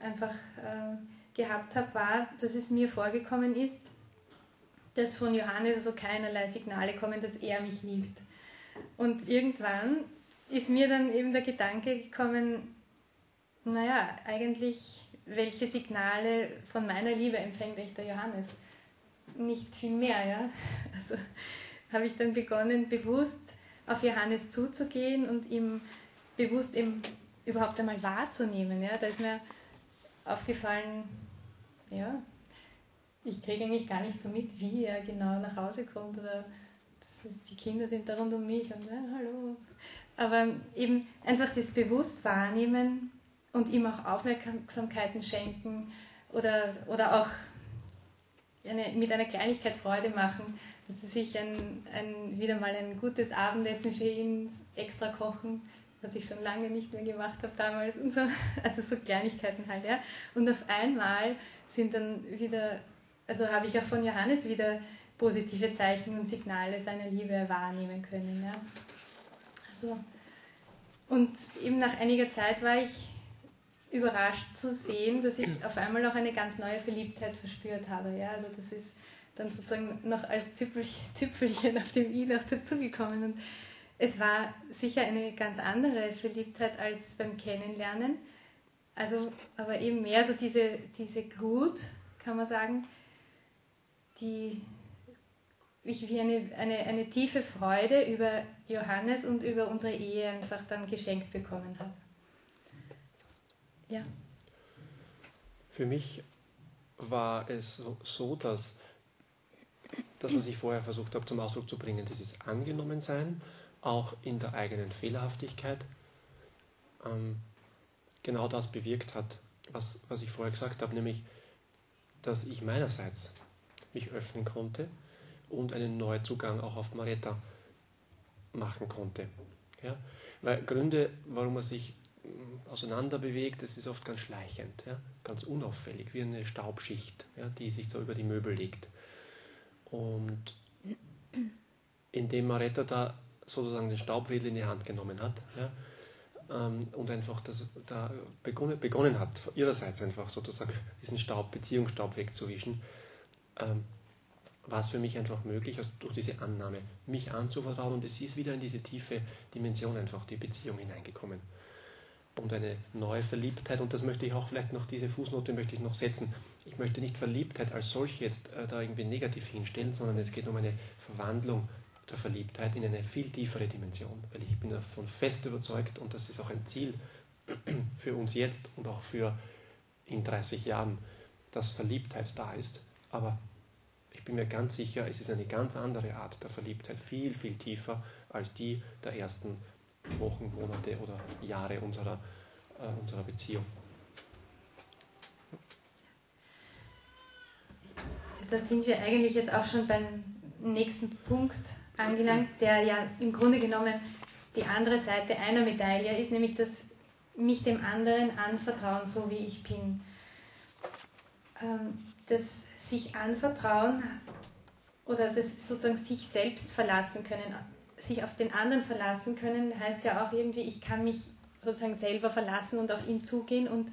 einfach äh, gehabt habe, war, dass es mir vorgekommen ist, dass von Johannes also keinerlei Signale kommen, dass er mich liebt. Und irgendwann ist mir dann eben der Gedanke gekommen, naja, eigentlich, welche Signale von meiner Liebe empfängt echt der Johannes? Nicht viel mehr, ja. Also habe ich dann begonnen, bewusst auf Johannes zuzugehen und ihm bewusst eben überhaupt einmal wahrzunehmen. Ja. Da ist mir aufgefallen, ja, ich kriege eigentlich gar nicht so mit, wie er genau nach Hause kommt oder das ist, die Kinder sind da rund um mich und ja, hallo, aber eben einfach das bewusst wahrnehmen und ihm auch Aufmerksamkeiten schenken oder, oder auch eine, mit einer Kleinigkeit Freude machen, dass sie sich ein, ein, wieder mal ein gutes Abendessen für ihn extra kochen, was ich schon lange nicht mehr gemacht habe damals und so. Also so Kleinigkeiten halt, ja. Und auf einmal sind dann wieder, also habe ich auch von Johannes wieder positive Zeichen und Signale seiner Liebe wahrnehmen können, ja. So. Und eben nach einiger Zeit war ich überrascht zu sehen, dass ich auf einmal noch eine ganz neue Verliebtheit verspürt habe. Ja, also das ist dann sozusagen noch als Züpfelchen auf dem i noch dazugekommen. Und es war sicher eine ganz andere Verliebtheit als beim Kennenlernen. Also, aber eben mehr so diese, diese Glut, kann man sagen, die ich wie eine, eine, eine tiefe Freude über Johannes und über unsere Ehe einfach dann geschenkt bekommen habe. Ja.
Für mich war es so, dass das, was ich vorher versucht habe zum Ausdruck zu bringen, dieses Angenommensein, auch in der eigenen Fehlerhaftigkeit, ähm, genau das bewirkt hat, was, was ich vorher gesagt habe, nämlich, dass ich meinerseits mich öffnen konnte und einen Neuzugang auch auf Maretta machen konnte. Ja? Weil Gründe, warum man sich mm, auseinander bewegt, das ist oft ganz schleichend, ja? ganz unauffällig, wie eine Staubschicht, ja? die sich so über die Möbel legt. Und indem Maretta da sozusagen den Staubwedel in die Hand genommen hat, ja, ähm, und einfach das da begonnen, begonnen hat, ihrerseits einfach sozusagen diesen Staub, Beziehungsstaub wegzuwischen, ähm, war es für mich einfach möglich, also durch diese Annahme, mich anzuvertrauen und es ist wieder in diese tiefe Dimension einfach die Beziehung hineingekommen. Und eine neue Verliebtheit, und das möchte ich auch vielleicht noch, diese Fußnote möchte ich noch setzen. Ich möchte nicht Verliebtheit als solche jetzt äh, da irgendwie negativ hinstellen, sondern es geht um eine Verwandlung der Verliebtheit in eine viel tiefere Dimension. Weil ich bin davon fest überzeugt, und das ist auch ein Ziel für uns jetzt und auch für in 30 Jahren, dass Verliebtheit da ist. Aber ich bin mir ganz sicher, es ist eine ganz andere Art der Verliebtheit, viel, viel tiefer als die der ersten Wochen, Monate oder Jahre unserer, äh, unserer Beziehung.
Da sind wir eigentlich jetzt auch schon beim nächsten Punkt angelangt, der ja im Grunde genommen die andere Seite einer Medaille ist, nämlich das mich dem anderen anvertrauen, so wie ich bin. Ähm, das sich anvertrauen oder das sozusagen sich selbst verlassen können, sich auf den anderen verlassen können, heißt ja auch irgendwie, ich kann mich sozusagen selber verlassen und auf ihn zugehen und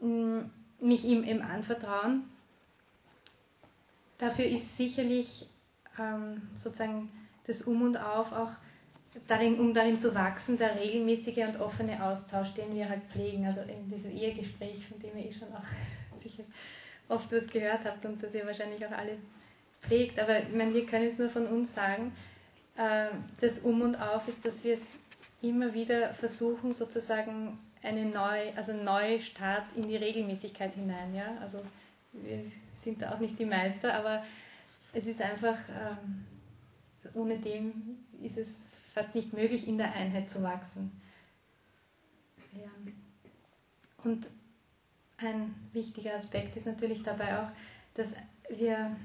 mm, mich ihm eben anvertrauen. Dafür ist sicherlich ähm, sozusagen das Um und Auf auch darin, um darin zu wachsen, der regelmäßige und offene Austausch, den wir halt pflegen. Also in dieses Ehegespräch, von dem ihr eh schon auch sicher oft was gehört habt und das ihr wahrscheinlich auch alle pflegt. Aber ich meine, wir können es nur von uns sagen. Äh, das Um und Auf ist, dass wir es immer wieder versuchen, sozusagen eine neue, also neue Start in die Regelmäßigkeit hinein. Ja? Also wir sind da auch nicht die Meister, aber es ist einfach, ähm, ohne dem ist es fast nicht möglich, in der Einheit zu wachsen. Ja. Und ein wichtiger Aspekt ist natürlich dabei auch, dass wir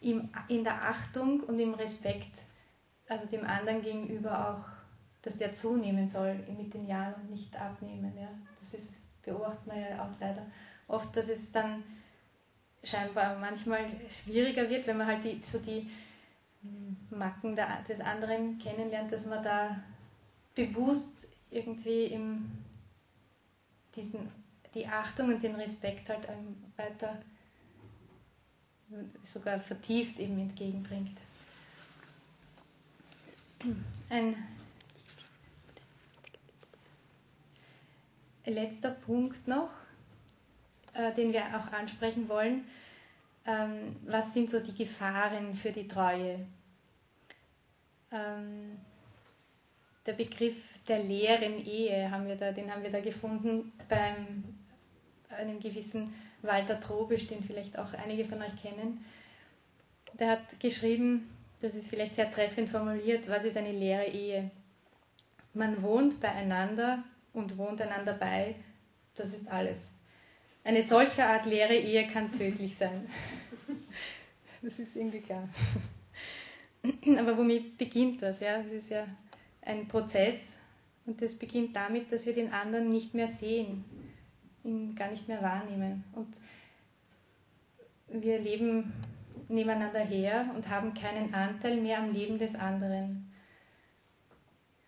ihm in der Achtung und im Respekt, also dem anderen gegenüber auch, dass der zunehmen soll mit den Jahren und nicht abnehmen. Ja. Das ist, beobachtet man ja auch leider oft, dass es dann scheinbar manchmal schwieriger wird, wenn man halt die, so die Macken der, des anderen kennenlernt, dass man da bewusst irgendwie im, diesen die Achtung und den Respekt halt weiter sogar vertieft eben entgegenbringt. Ein letzter Punkt noch, äh, den wir auch ansprechen wollen. Ähm, was sind so die Gefahren für die Treue? Ähm, der Begriff der leeren Ehe haben wir da, den haben wir da gefunden beim einem gewissen Walter Trobisch, den vielleicht auch einige von euch kennen. Der hat geschrieben, das ist vielleicht sehr treffend formuliert, was ist eine leere Ehe? Man wohnt beieinander und wohnt einander bei, das ist alles. Eine solche Art leere Ehe kann tödlich sein. Das ist irgendwie klar. Aber womit beginnt das? Ja, es ist ja ein Prozess und das beginnt damit, dass wir den anderen nicht mehr sehen, ihn gar nicht mehr wahrnehmen. Und wir leben nebeneinander her und haben keinen Anteil mehr am Leben des anderen.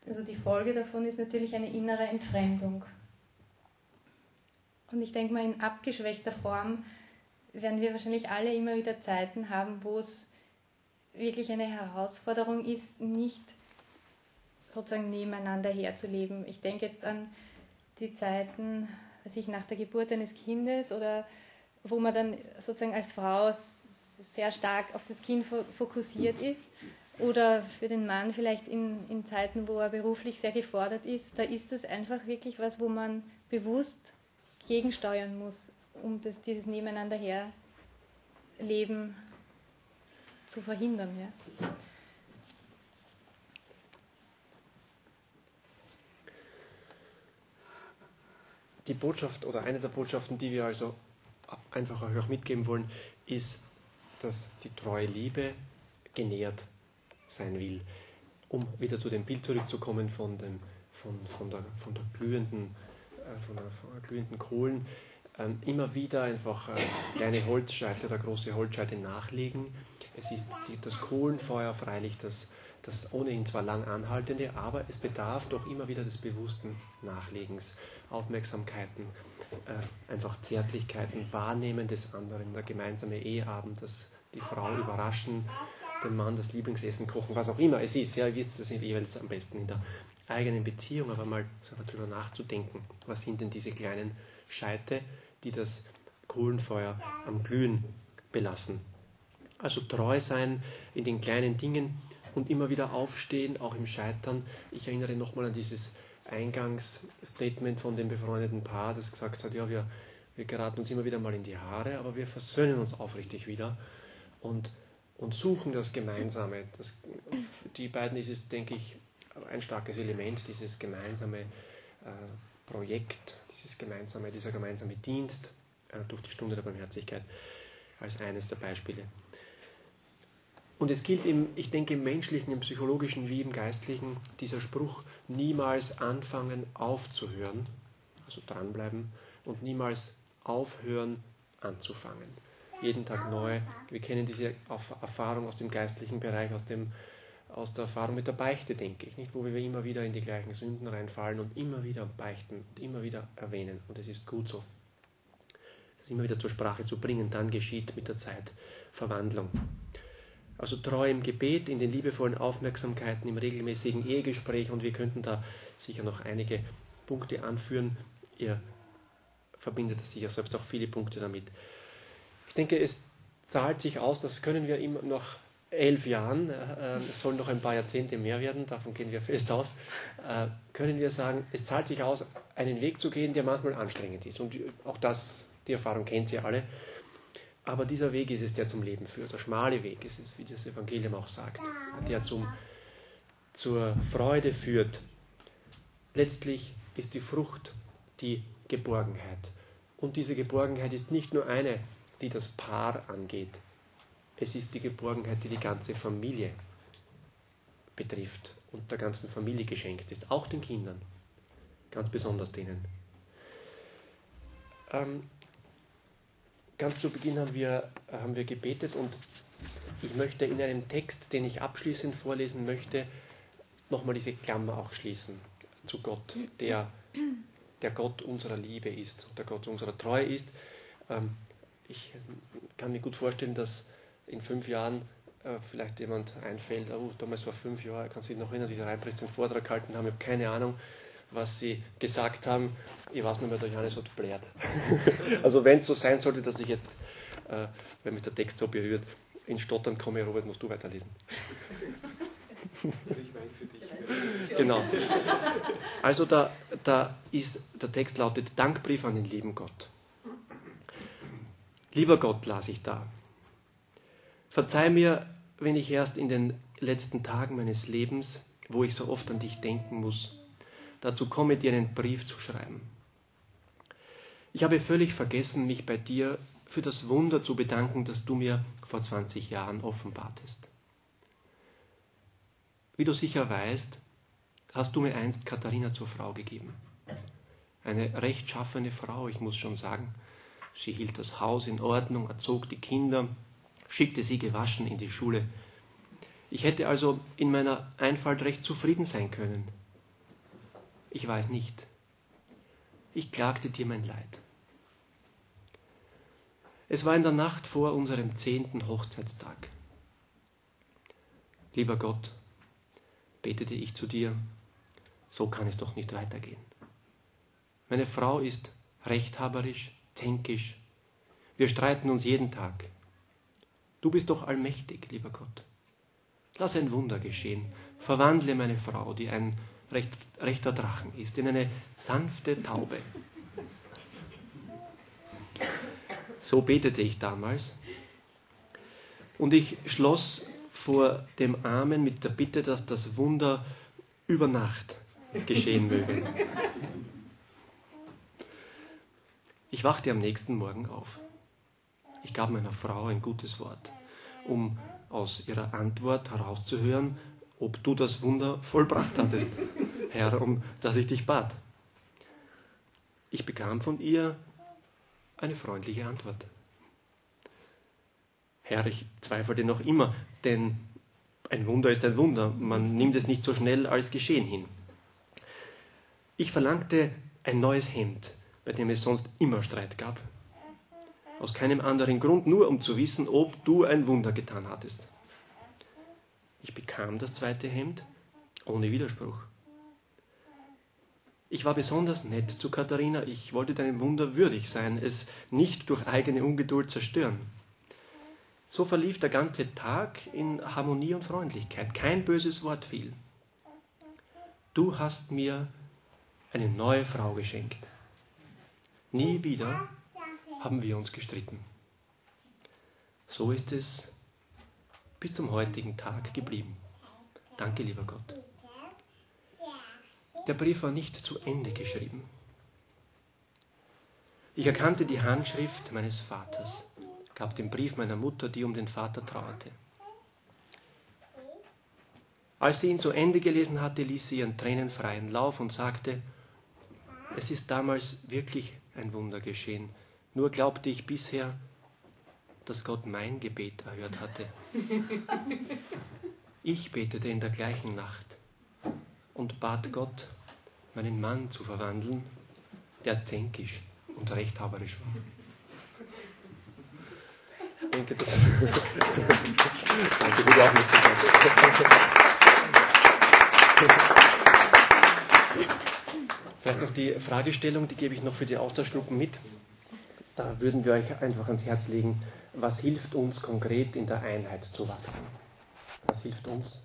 Also die Folge davon ist natürlich eine innere Entfremdung. Und ich denke mal, in abgeschwächter Form werden wir wahrscheinlich alle immer wieder Zeiten haben, wo es wirklich eine Herausforderung ist, nicht sozusagen nebeneinander herzuleben. Ich denke jetzt an die Zeiten, sich nach der Geburt eines Kindes oder wo man dann sozusagen als Frau sehr stark auf das Kind fokussiert ist oder für den Mann vielleicht in, in Zeiten, wo er beruflich sehr gefordert ist, da ist das einfach wirklich was, wo man bewusst gegensteuern muss, um das, dieses Nebeneinander herleben zu verhindern. Ja.
die Botschaft oder eine der Botschaften, die wir also einfach auch mitgeben wollen, ist, dass die treue Liebe genährt sein will. Um wieder zu dem Bild zurückzukommen von, dem, von, von, der, von der glühenden, von der, von der glühenden Kohlen, ähm, immer wieder einfach äh, kleine Holzscheite oder große Holzscheite nachlegen. Es ist das Kohlenfeuer freilich, das das ohnehin zwar lang anhaltende, aber es bedarf doch immer wieder des bewussten Nachlegens, Aufmerksamkeiten, äh, einfach Zärtlichkeiten, Wahrnehmen des anderen, der gemeinsame Eheabend, das die Frau überraschen, dem Mann das Lieblingsessen kochen, was auch immer es ist. Ja, ihr wisst es jeweils am besten in der eigenen Beziehung, aber mal darüber nachzudenken, was sind denn diese kleinen Scheite, die das Kohlenfeuer am Glühen belassen. Also treu sein in den kleinen Dingen und immer wieder aufstehen, auch im Scheitern. Ich erinnere nochmal an dieses Eingangsstatement von dem befreundeten Paar, das gesagt hat, ja, wir, wir geraten uns immer wieder mal in die Haare, aber wir versöhnen uns aufrichtig wieder und, und suchen das Gemeinsame. Das, die beiden ist es, denke ich, ein starkes Element, dieses gemeinsame äh, Projekt, dieses gemeinsame, dieser gemeinsame Dienst äh, durch die Stunde der Barmherzigkeit als eines der Beispiele. Und es gilt im, ich denke, im menschlichen, im psychologischen wie im geistlichen, dieser Spruch, niemals anfangen aufzuhören, also dranbleiben, und niemals aufhören anzufangen. Jeden Tag neu. Wir kennen diese Erfahrung aus dem geistlichen Bereich, aus, dem, aus der Erfahrung mit der Beichte, denke ich, nicht? wo wir immer wieder in die gleichen Sünden reinfallen und immer wieder beichten und immer wieder erwähnen. Und es ist gut so. Das immer wieder zur Sprache zu bringen, dann geschieht mit der Zeit Verwandlung. Also treu im Gebet, in den liebevollen Aufmerksamkeiten, im regelmäßigen Ehegespräch und wir könnten da sicher noch einige Punkte anführen. Ihr verbindet sicher selbst auch viele Punkte damit. Ich denke, es zahlt sich aus, das können wir immer noch elf Jahren, äh, es sollen noch ein paar Jahrzehnte mehr werden, davon gehen wir fest aus, äh, können wir sagen, es zahlt sich aus, einen Weg zu gehen, der manchmal anstrengend ist. Und auch das, die Erfahrung kennt ihr alle. Aber dieser Weg ist es, der zum Leben führt. Der schmale Weg ist es, wie das Evangelium auch sagt, der zum, zur Freude führt. Letztlich ist die Frucht die Geborgenheit. Und diese Geborgenheit ist nicht nur eine, die das Paar angeht. Es ist die Geborgenheit, die die ganze Familie betrifft und der ganzen Familie geschenkt ist, auch den Kindern, ganz besonders denen. Ähm, ganz zu Beginn haben wir, haben wir gebetet und ich möchte in einem Text, den ich abschließend vorlesen möchte, nochmal diese Klammer auch schließen zu Gott, der, der Gott unserer Liebe ist der Gott unserer Treue ist. Ähm, ich kann mir gut vorstellen, dass in fünf Jahren äh, vielleicht jemand einfällt, oh, damals vor fünf Jahren, kann sich noch erinnern, wie die Reinpriester einen Vortrag gehalten haben, ich habe keine Ahnung, was sie gesagt haben. Ich weiß nicht mehr, der Johannes hat blärt. also wenn es so sein sollte, dass ich jetzt, äh, wenn mich der Text so berührt, in Stottern komme, Robert, musst du weiterlesen.
Ich weine für dich.
Genau. Also da, da ist, der Text lautet Dankbrief an den lieben Gott. Lieber Gott, las ich da. Verzeih mir, wenn ich erst in den letzten Tagen meines Lebens, wo ich so oft an dich denken muss, dazu komme, dir einen Brief zu schreiben. Ich habe völlig vergessen, mich bei dir für das Wunder zu bedanken, das du mir vor 20 Jahren offenbartest. Wie du sicher weißt, hast du mir einst Katharina zur Frau gegeben. Eine rechtschaffene Frau, ich muss schon sagen. Sie hielt das Haus in Ordnung, erzog die Kinder, schickte sie gewaschen in die Schule. Ich hätte also in meiner Einfalt recht zufrieden sein können. Ich weiß nicht. Ich klagte dir mein Leid. Es war in der Nacht vor unserem zehnten Hochzeitstag. Lieber Gott, betete ich zu dir, so kann es doch nicht weitergehen. Meine Frau ist rechthaberisch, zänkisch. Wir streiten uns jeden Tag. Du bist doch allmächtig, lieber Gott. Lass ein Wunder geschehen. Verwandle meine Frau, die ein recht, rechter Drachen ist, in eine sanfte Taube. So betete ich damals. Und ich schloss vor dem Amen mit der Bitte, dass das Wunder über Nacht geschehen möge. Ich wachte am nächsten Morgen auf. Ich gab meiner Frau ein gutes Wort, um aus ihrer Antwort herauszuhören, ob du das Wunder vollbracht hattest, Herr, um das ich dich bat. Ich bekam von ihr eine freundliche Antwort. Herr, ich zweifelte noch immer, denn Ein Wunder ist ein Wunder, man nimmt es nicht so schnell als geschehen hin. Ich verlangte ein neues Hemd, bei dem es sonst immer Streit gab. Aus keinem anderen Grund, nur um zu wissen, ob du ein Wunder getan hattest. Ich bekam das zweite Hemd ohne Widerspruch. Ich war besonders nett zu Katharina, ich wollte deinem Wunder würdig sein, es nicht durch eigene Ungeduld zerstören. So verlief der ganze Tag in Harmonie und Freundlichkeit, kein böses Wort fiel. Du hast mir eine neue Frau geschenkt. Nie wieder haben wir uns gestritten. So ist es bis zum heutigen Tag geblieben. Danke, lieber Gott. Der Brief war nicht zu Ende geschrieben. Ich erkannte die Handschrift meines Vaters, gab den Brief meiner Mutter, die um den Vater trauerte. Als sie ihn zu Ende gelesen hatte, ließ sie ihren Tränen freien Lauf und sagte, es ist damals wirklich ein Wunder geschehen. Nur glaubte ich bisher, dass Gott mein Gebet erhört hatte. Ich betete in der gleichen Nacht und bat Gott, meinen Mann zu verwandeln, der zänkisch und rechthaberisch war. Ich denke, das Danke für die Aufmerksamkeit. Vielleicht noch die Fragestellung, die gebe ich noch für die Austauschgruppen mit. Da würden wir euch einfach ans Herz legen, was hilft uns konkret in der Einheit zu wachsen? Was hilft uns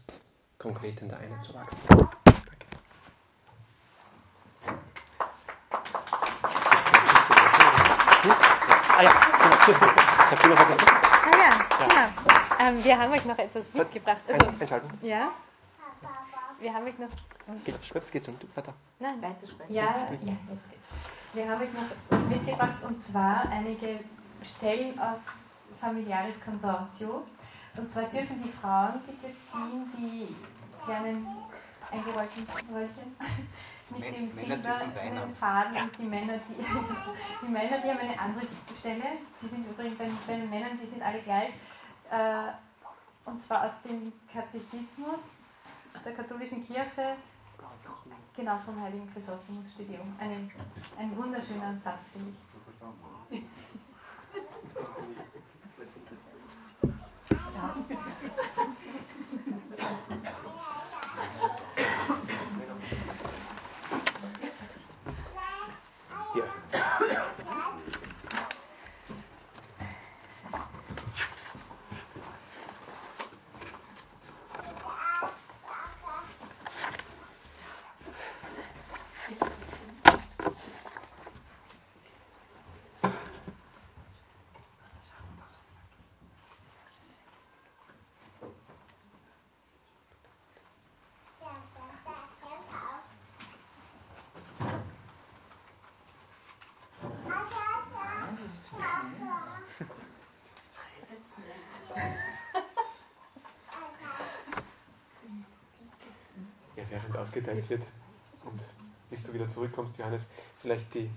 konkret in der Einheit zu wachsen? Ah ja, genau.
Ah ja, genau. Ähm, wir haben euch noch etwas mitgebracht. Also,
Einschalten.
ja? Wir haben euch noch.
Geht, kurz, geht schon. Weiter.
Nein, weitersprechen. Ja, ja, jetzt geht's. Wir haben euch noch was mitgebracht und zwar einige Stellen aus Familiaris Consortio. Und zwar dürfen die Frauen bitte ziehen die kleinen eingerollten Röllchen mit
Män-
dem silbernen Faden und die Männer, die, die Männer, die haben eine andere Stelle. Die sind übrigens bei, bei den Männern, die sind alle gleich. Äh, und zwar aus dem Katechismus der katholischen Kirche, genau vom heiligen Chrysostomus hier. Ein, ein wunderschöner Satz, finde ich.
Hier. Ja, während ausgeteilt wird und bis du wieder zurückkommst, Johannes, vielleicht die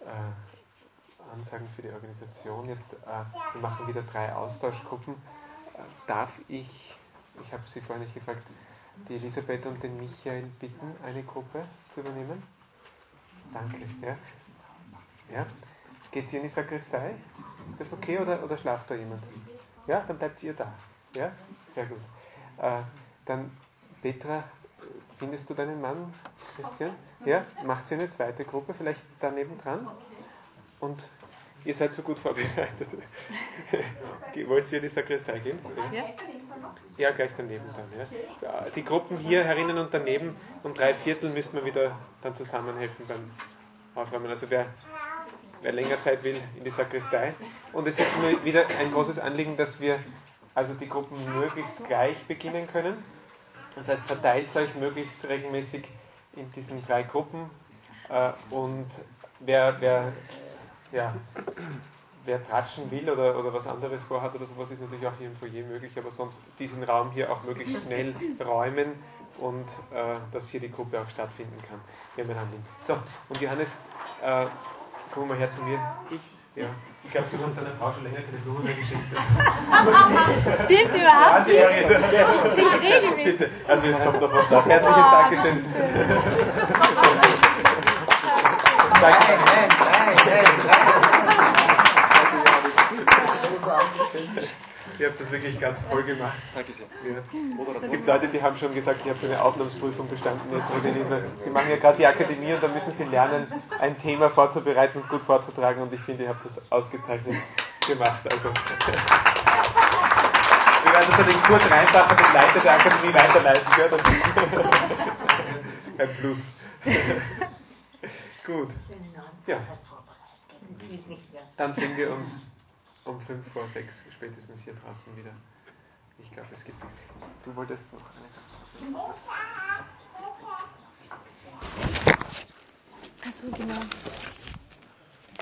äh, Ansagen für die Organisation jetzt. Äh, wir machen wieder drei Austauschgruppen. Äh, darf ich, ich habe Sie vorhin nicht gefragt, die Elisabeth und den Michael bitten, eine Gruppe zu übernehmen? Danke. Ja? Ja? Geht ihr in die Sakristei? Ist das okay oder, oder schlaft da jemand? Ja, dann bleibt ihr da. Ja? Sehr gut. Äh, dann Petra, findest du deinen Mann, Christian? Ja? Macht sie eine zweite Gruppe, vielleicht daneben dran? Und ihr seid so gut vorbereitet. Wollt ihr in die Sakristei gehen? Ja. Ja, gleich daneben dann. Ja. Ja, Die Gruppen hier herinnen und daneben um drei Viertel müssen wir wieder dann zusammenhelfen beim Aufräumen. Also wer, wer länger Zeit will, in die Sakristei. Und es ist mir wieder ein großes Anliegen, dass wir also die Gruppen möglichst gleich beginnen können. Das heißt, verteilt euch möglichst regelmäßig in diesen drei Gruppen. Äh, und wer, wer, ja, wer tratschen will oder, oder was anderes vorhat oder sowas, ist natürlich auch hier im Foyer möglich, aber sonst diesen Raum hier auch möglichst schnell räumen und äh, dass hier die Gruppe auch stattfinden kann. Wir haben ein. So, und Johannes, äh, komm mal her zu mir. Ich
Ja, ich glaube, du hast deiner Frau schon länger keine Blumen mehr geschenkt.
Stimmt überhaupt nicht. Ich regelmäßig.
Bitte. Also jetzt kommt noch was da. Herzliches Dankeschön. Danke.
Nein, nein, nein,
Ihr habt das wirklich ganz toll gemacht.
Danke sehr.
Ja. Es gibt Leute, die haben schon gesagt, ich habe schon eine Aufnahmsprüfung bestanden. Jetzt mit. Sie machen ja gerade die Akademie und da müssen Sie lernen, ein Thema vorzubereiten und gut vorzutragen. Und ich finde, ihr habt das ausgezeichnet gemacht. Also, wir werden das an den Kurt Reinbacher, den Leiter der Akademie, weiterleiten. Gell? Das ist ein Plus. gut. Ja. Dann sehen wir uns um 5 vor 6 spätestens hier draußen wieder. Ich glaube, es gibt. Du wolltest noch eine.
Achso, genau.